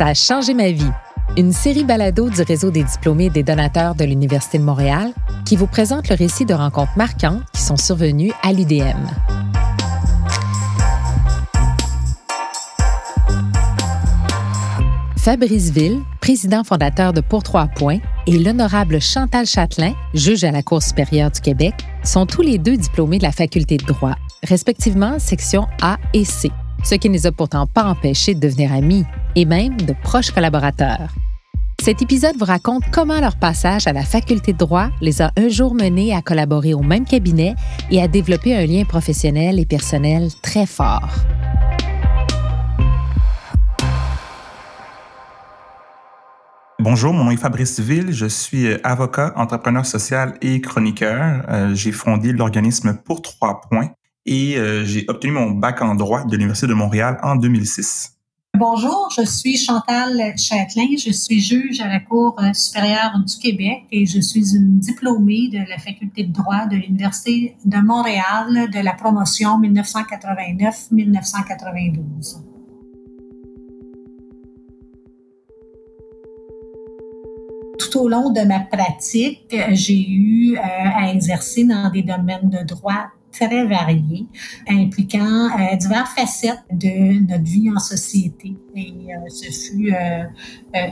Ça a changé ma vie. Une série balado du réseau des diplômés et des donateurs de l'Université de Montréal qui vous présente le récit de rencontres marquantes qui sont survenues à l'UDM. Fabrice Ville, président fondateur de Pour Trois Points, et l'honorable Chantal Châtelain, juge à la Cour supérieure du Québec, sont tous les deux diplômés de la faculté de droit, respectivement section A et C, ce qui ne les a pourtant pas empêchés de devenir amis et même de proches collaborateurs. Cet épisode vous raconte comment leur passage à la faculté de droit les a un jour menés à collaborer au même cabinet et à développer un lien professionnel et personnel très fort. Bonjour, mon nom est Fabrice Ville. Je suis euh, avocat, entrepreneur social et chroniqueur. Euh, j'ai fondé l'organisme Pour Trois Points et euh, j'ai obtenu mon bac en droit de l'Université de Montréal en 2006. Bonjour, je suis Chantal Châtelain. Je suis juge à la Cour supérieure du Québec et je suis une diplômée de la faculté de droit de l'Université de Montréal de la promotion 1989-1992. tout au long de ma pratique, j'ai eu euh, à exercer dans des domaines de droit très variés, impliquant euh, diverses facettes de notre vie en société. Et euh, ce fut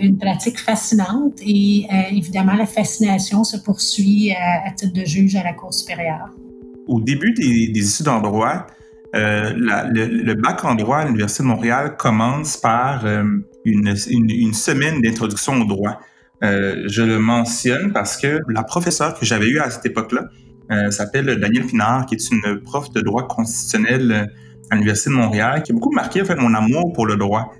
une pratique fascinante et évidemment, la fascination se poursuit à titre de juge à la Cour supérieure. Au début des, des études en droit, le, bac en droit à l'Université de Montréal commence par une, une, semaine d'introduction au droit. Euh, je le mentionne parce que la professeure que j'avais eue à cette époque-là euh, s'appelle Danielle Pinard, qui est une prof de droit constitutionnel euh, à l'Université de Montréal, qui a beaucoup marqué en fait, mon amour pour le droit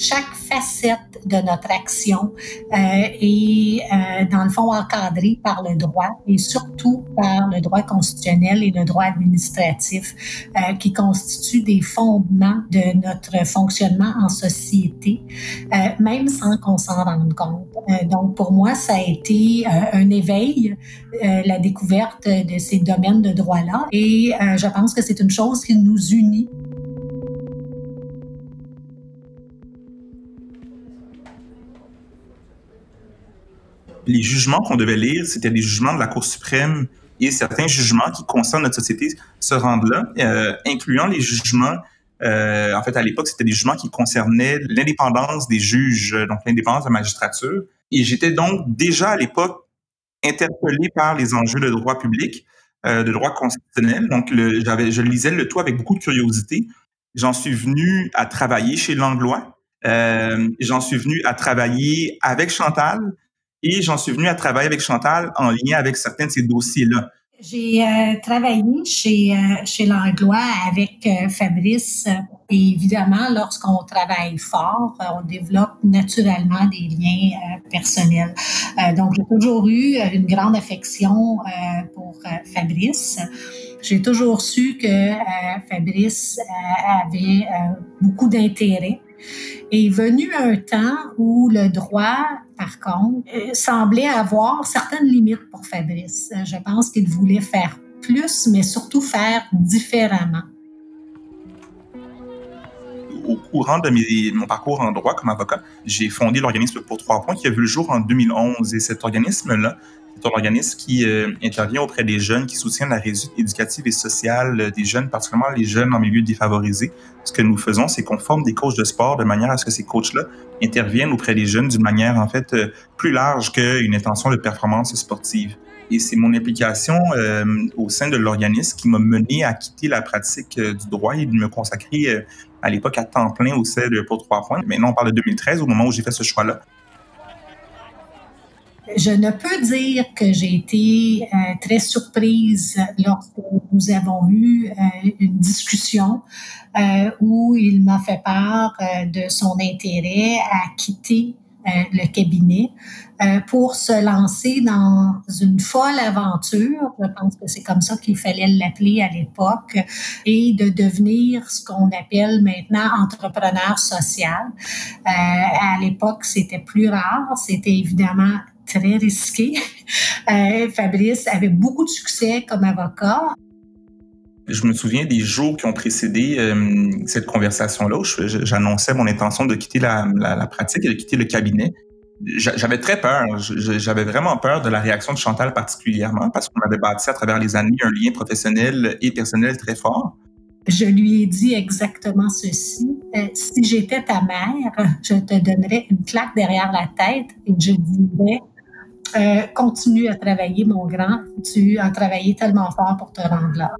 chaque facette de notre action euh, est, euh, dans le fond, encadrée par le droit et surtout par le droit constitutionnel et le droit administratif euh, qui constituent des fondements de notre fonctionnement en société, euh, même sans qu'on s'en rende compte. Euh, donc, pour moi, ça a été un éveil, la découverte de ces domaines de droit-là et je pense que c'est une chose qui nous unit les jugements qu'on devait lire, c'était des jugements de la Cour suprême et certains jugements qui concernent notre société se rendent là, euh, incluant les jugements. Euh, en fait, à l'époque, c'était des jugements qui concernaient l'indépendance des juges, donc l'indépendance de la magistrature. Et j'étais donc déjà à l'époque interpellé par les enjeux de droit public, euh, de droit constitutionnel. Donc, je lisais le tout avec beaucoup de curiosité. J'en suis venu à travailler chez Langlois. Euh, j'en suis venu à travailler avec Chantal. Et j'en suis venu à travailler avec Chantal en lien avec certains de ces dossiers-là. J'ai euh, travaillé chez, euh, chez Langlois avec euh, Fabrice. Et évidemment, lorsqu'on travaille fort, on développe naturellement des liens personnels. donc, j'ai toujours eu une grande affection pour Fabrice. J'ai toujours su que Fabrice avait beaucoup d'intérêt est venu un temps où le droit, par contre, euh, semblait avoir certaines limites pour Fabrice. Je pense qu'il voulait faire plus, mais surtout faire différemment. Au courant de mon parcours en droit comme avocat, j'ai fondé l'organisme pour trois points qui a vu le jour en 2011. Et cet organisme-là c'est un organisme qui euh, intervient auprès des jeunes, qui soutient la réussite éducative et sociale des jeunes, particulièrement les jeunes en milieu défavorisé. Ce que nous faisons, c'est qu'on forme des coachs de sport de manière à ce que ces coachs-là interviennent auprès des jeunes d'une manière en fait euh, plus large qu'une intention de performance sportive. Et c'est mon implication au sein de l'organisme qui m'a mené à quitter la pratique du droit et de me consacrer à l'époque à temps plein au sein de Pour Trois Points. Maintenant, on parle de 2013, au moment où j'ai fait ce choix-là je ne peux dire que j'ai été euh, très surprise lorsque nous avons eu euh, une discussion euh, où il m'a fait part de son intérêt à quitter le cabinet pour se lancer dans une folle aventure, je pense que c'est comme ça qu'il fallait l'appeler à l'époque, et de devenir ce qu'on appelle maintenant entrepreneur social. à l'époque, c'était plus rare, c'était évidemment très risqué. Euh, Fabrice avait beaucoup de succès comme avocat. Je me souviens des jours qui ont précédé euh, cette conversation-là où j'annonçais mon intention de quitter la, pratique et de quitter le cabinet. J'avais très peur. J'avais vraiment peur de la réaction de Chantal particulièrement parce qu'on avait bâti à travers les années un lien professionnel et personnel très fort. Je lui ai dit exactement ceci. Euh, si j'étais ta mère, je te donnerais une claque derrière la tête et je dirais euh, continue à travailler, mon grand. Tu as travaillé tellement fort pour te rendre là.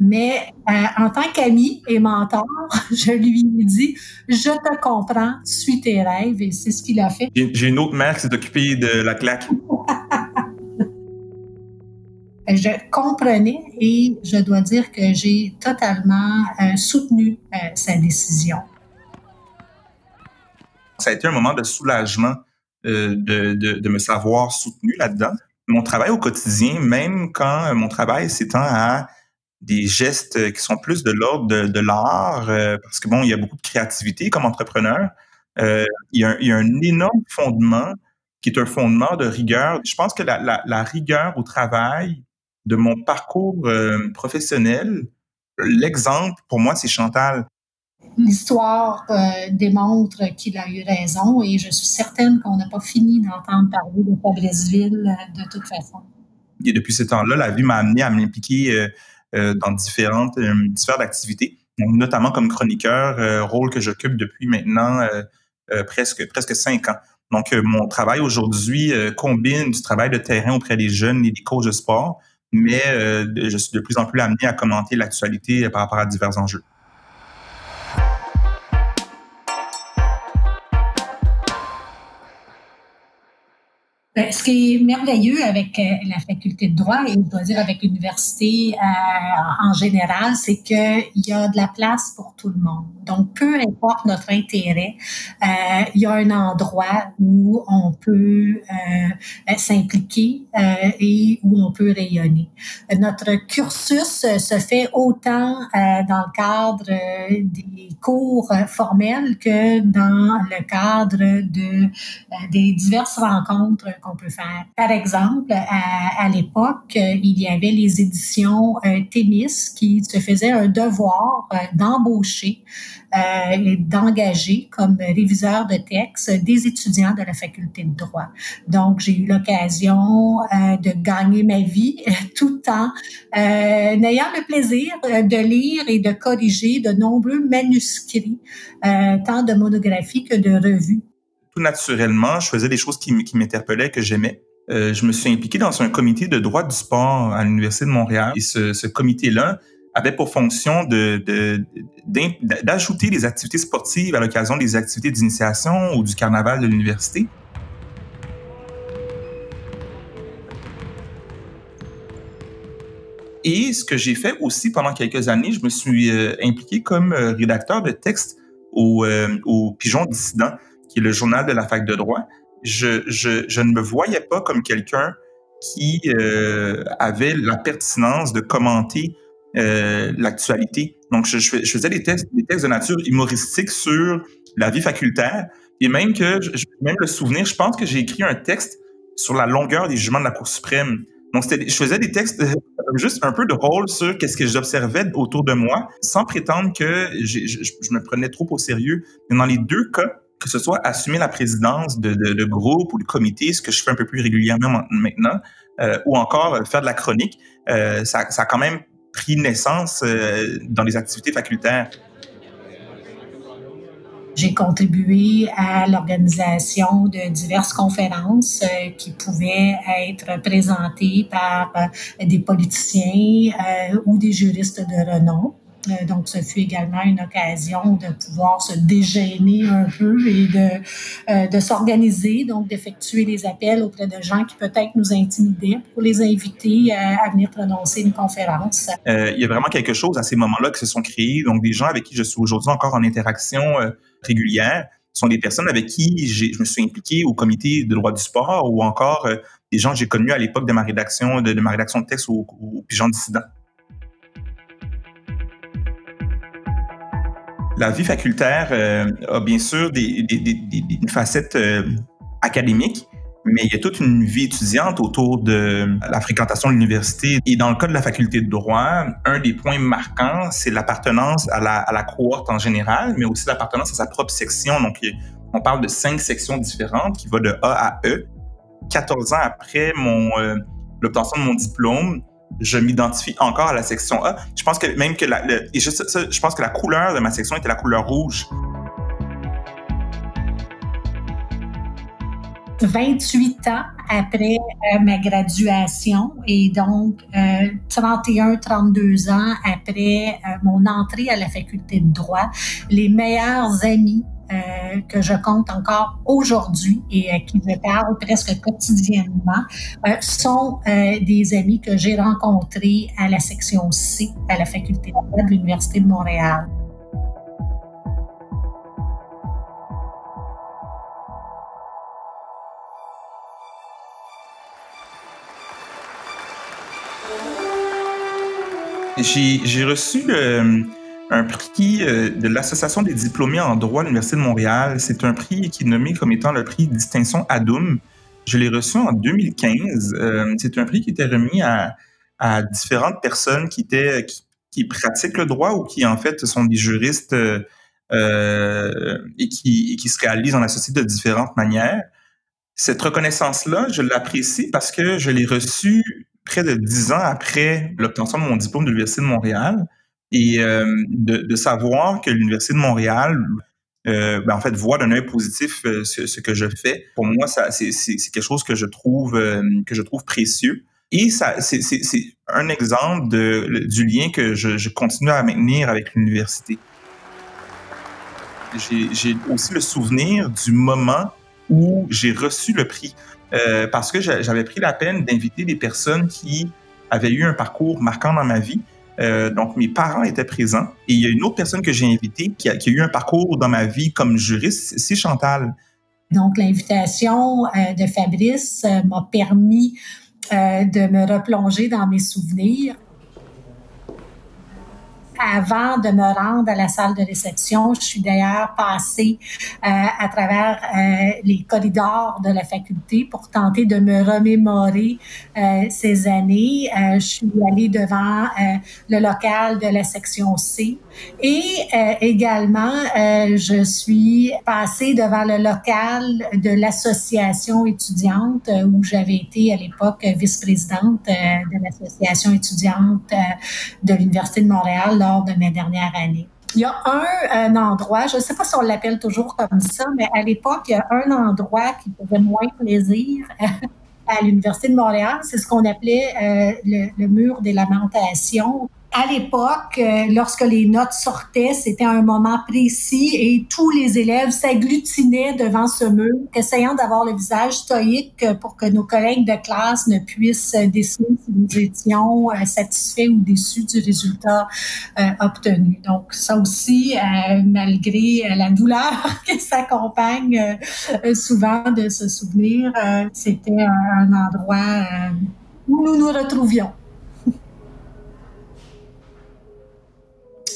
Mais euh, en tant qu'ami et mentor, je lui ai dit Je te comprends, suis tes rêves, et c'est ce qu'il a fait. J'ai une autre mère qui s'est occupée de la claque. je comprenais et je dois dire que j'ai totalement euh, soutenu sa décision. Ça a été un moment de soulagement euh, de, de, de, me savoir soutenu là-dedans. Mon travail au quotidien, même quand euh, mon travail s'étend à des gestes qui sont plus de l'ordre de, de l'art, euh, parce que bon, il y a beaucoup de créativité comme entrepreneur. Euh, il, y a un, il, y a un, énorme fondement qui est un fondement de rigueur. Je pense que la, la, la rigueur au travail de mon parcours professionnel, l'exemple pour moi, c'est Chantal l'histoire euh, démontre qu'il a eu raison et je suis certaine qu'on n'a pas fini d'entendre parler de Fabriceville euh, de toute façon. Et depuis ce temps-là, la vie m'a amené à m'impliquer euh, dans différentes sphères d'activité, notamment comme chroniqueur, rôle que j'occupe depuis maintenant presque, presque cinq ans. Donc, mon travail aujourd'hui combine du travail de terrain auprès des jeunes et des coachs de sport, mais je suis de plus en plus amené à commenter l'actualité par rapport à divers enjeux. Ce qui est merveilleux avec euh, la faculté de droit et je dois dire avec l'université euh, en général, c'est qu'il y a de la place pour tout le monde. Donc, peu importe notre intérêt, euh, il y a un endroit où on peut s'impliquer et où on peut rayonner. Notre cursus se fait autant dans le cadre des cours formels que dans le cadre de des diverses rencontres peut Par exemple, à, l'époque, euh, il y avait les éditions euh, tennis qui se faisaient un devoir euh, d'embaucher et d'engager comme réviseur de texte des étudiants de la faculté de droit. Donc, j'ai eu l'occasion de gagner ma vie tout en ayant le plaisir de lire et de corriger de nombreux manuscrits, tant de monographies que de revues naturellement, je faisais des choses qui, m'interpellaient, que j'aimais. Euh, je me suis impliqué dans un comité de droit du sport à l'Université de Montréal. Et ce, comité-là avait pour fonction d'ajouter des activités sportives à l'occasion des activités d'initiation ou du carnaval de l'université. Et ce que j'ai fait aussi pendant quelques années, je me suis euh, impliqué comme euh, rédacteur de textes au, au Pigeon Dissident le journal de la fac de droit, je, je, ne me voyais pas comme quelqu'un qui euh, avait la pertinence de commenter euh, l'actualité. Donc, je, faisais des textes, des textes de nature humoristique sur la vie facultaire. Et même que, même le souvenir, je pense que j'ai écrit un texte sur la longueur des jugements de la Cour suprême. Donc, je faisais des textes euh, juste un peu de rôle sur qu'est-ce que j'observais autour de moi, sans prétendre que je, je, me prenais trop au sérieux. Mais dans les deux cas, que ce soit assumer la présidence de, de, groupe ou de comité, ce que je fais un peu plus régulièrement maintenant, euh, ou encore euh, faire de la chronique, euh, ça, a quand même pris naissance dans les activités facultaires. J'ai contribué à l'organisation de diverses conférences qui pouvaient être présentées par des politiciens ou des juristes de renom. Euh, donc, ce fut également une occasion de pouvoir se dégainer un peu et de, euh, de s'organiser, donc d'effectuer les appels auprès de gens qui peut-être nous intimidaient pour les inviter à, à venir prononcer une conférence. Euh, il y a vraiment quelque chose à ces moments-là qui se sont créés. Donc, des gens avec qui je suis aujourd'hui encore en interaction euh, régulière sont des personnes avec qui je me suis impliqué au comité de droit du sport ou encore euh, des gens que j'ai connus à l'époque de ma rédaction de, de, ma rédaction de texte au, au Pigeon Dissident. La vie facultaire euh, a bien sûr des, une facette euh, académique, mais il y a toute une vie étudiante autour de la fréquentation de l'université. Et dans le cas de la faculté de droit, un des points marquants, c'est l'appartenance à la, à cohorte en général, mais aussi l'appartenance à sa propre section. Donc, on parle de cinq sections différentes qui vont de A à E. 14 ans après mon euh, l'obtention de mon diplôme, je m'identifie encore à la section A. Je pense que même que la, et je, je pense que la couleur de ma section était la couleur rouge. 28 ans après euh, ma graduation et donc euh, 31, 32 ans après euh, mon entrée à la faculté de droit, les meilleurs amis euh, que je compte encore aujourd'hui et à qui je parle presque quotidiennement sont des amis que j'ai rencontrés à la section C à la faculté de l'Université de Montréal. J'ai reçu euh, un prix euh, de l'Association des diplômés en droit à l'Université de Montréal. C'est un prix qui est nommé comme étant le prix distinction Adum. Je l'ai reçu en 2015. Euh, c'est un prix qui était remis à, différentes personnes qui, pratiquent le droit ou qui, en fait, sont des juristes et, qui, et qui se réalisent dans la société de différentes manières. Cette reconnaissance-là, je l'apprécie parce que je l'ai reçue près de dix ans après l'obtention de mon diplôme de l'Université de Montréal et euh, de, savoir que l'Université de Montréal, euh, ben, en fait, voit d'un œil positif euh, ce, que je fais. Pour moi, ça, c'est, quelque chose que je trouve, que je trouve précieux. Et ça, c'est, un exemple de, du lien que je, continue à maintenir avec l'université. J'ai, j'ai aussi le souvenir du moment où j'ai reçu le prix. Euh, parce que j'avais pris la peine d'inviter des personnes qui avaient eu un parcours marquant dans ma vie. Euh, donc, mes parents étaient présents. Et il y a une autre personne que j'ai invitée qui a, eu un parcours dans ma vie comme juriste, c'est Chantal. Donc, l'invitation euh, de Fabrice euh, m'a permis de me replonger dans mes souvenirs avant de me rendre à la salle de réception. Je suis d'ailleurs passée euh, à travers euh, les corridors de la faculté pour tenter de me remémorer euh, ces années. Euh, je suis allée devant euh, le local de la section C et euh, également je suis passée devant le local de l'association étudiante où j'avais été à l'époque vice-présidente de l'association étudiante de l'Université de Montréal de. Il y a un, endroit, je ne sais pas si on l'appelle toujours comme ça, mais à l'époque, il y a un endroit qui faisait moins plaisir à l'Université de Montréal. C'est ce qu'on appelait euh, le, mur des lamentations à l'époque, euh, lorsque les notes sortaient, c'était un moment précis et tous les élèves s'agglutinaient devant ce mur, essayant d'avoir le visage stoïque pour que nos collègues de classe ne puissent décider si nous étions euh, satisfaits ou déçus du résultat euh, obtenu. Donc, ça aussi, malgré la douleur qui s'accompagne souvent de ce souvenir, c'était un endroit où nous nous retrouvions.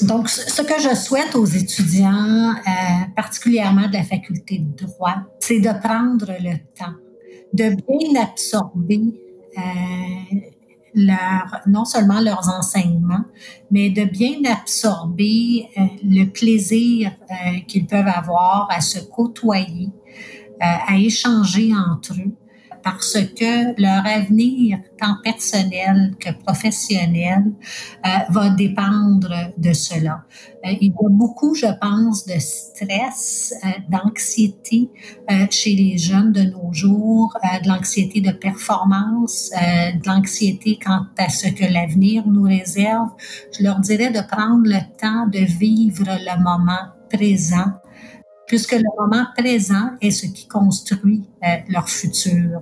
Donc, ce que je souhaite aux étudiants, euh, particulièrement de la faculté de droit, c'est de prendre le temps de bien absorber euh, leur, non seulement leurs enseignements, mais de bien absorber euh, le plaisir qu'ils peuvent avoir à se côtoyer, à échanger entre eux, parce que leur avenir, tant personnel que professionnel, euh, va dépendre de cela. Euh, il y a beaucoup, je pense, de stress, euh, d'anxiété chez les jeunes de nos jours, de l'anxiété de performance, de l'anxiété quant à ce que l'avenir nous réserve. Je leur dirais de prendre le temps de vivre le moment présent puisque le moment présent est ce qui construit euh, leur futur.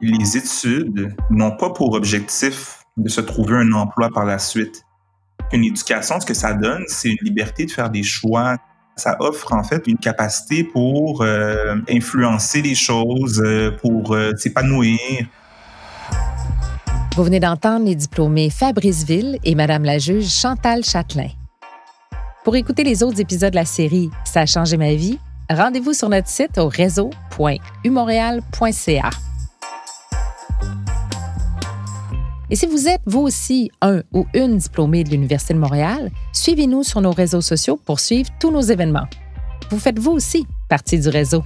Les études n'ont pas pour objectif de se trouver un emploi par la suite. Une éducation, ce que ça donne, c'est une liberté de faire des choix. Ça offre en fait une capacité pour euh, influencer les choses, euh, pour s'épanouir, Vous venez d'entendre les diplômés Fabrice Ville et Madame la juge Chantal Châtelain. Pour écouter les autres épisodes de la série Ça a changé ma vie, rendez-vous sur notre site au réseau.umontréal.ca. Et si vous êtes vous aussi un ou une diplômée de l'Université de Montréal, suivez-nous sur nos réseaux sociaux pour suivre tous nos événements. Vous faites vous aussi partie du réseau.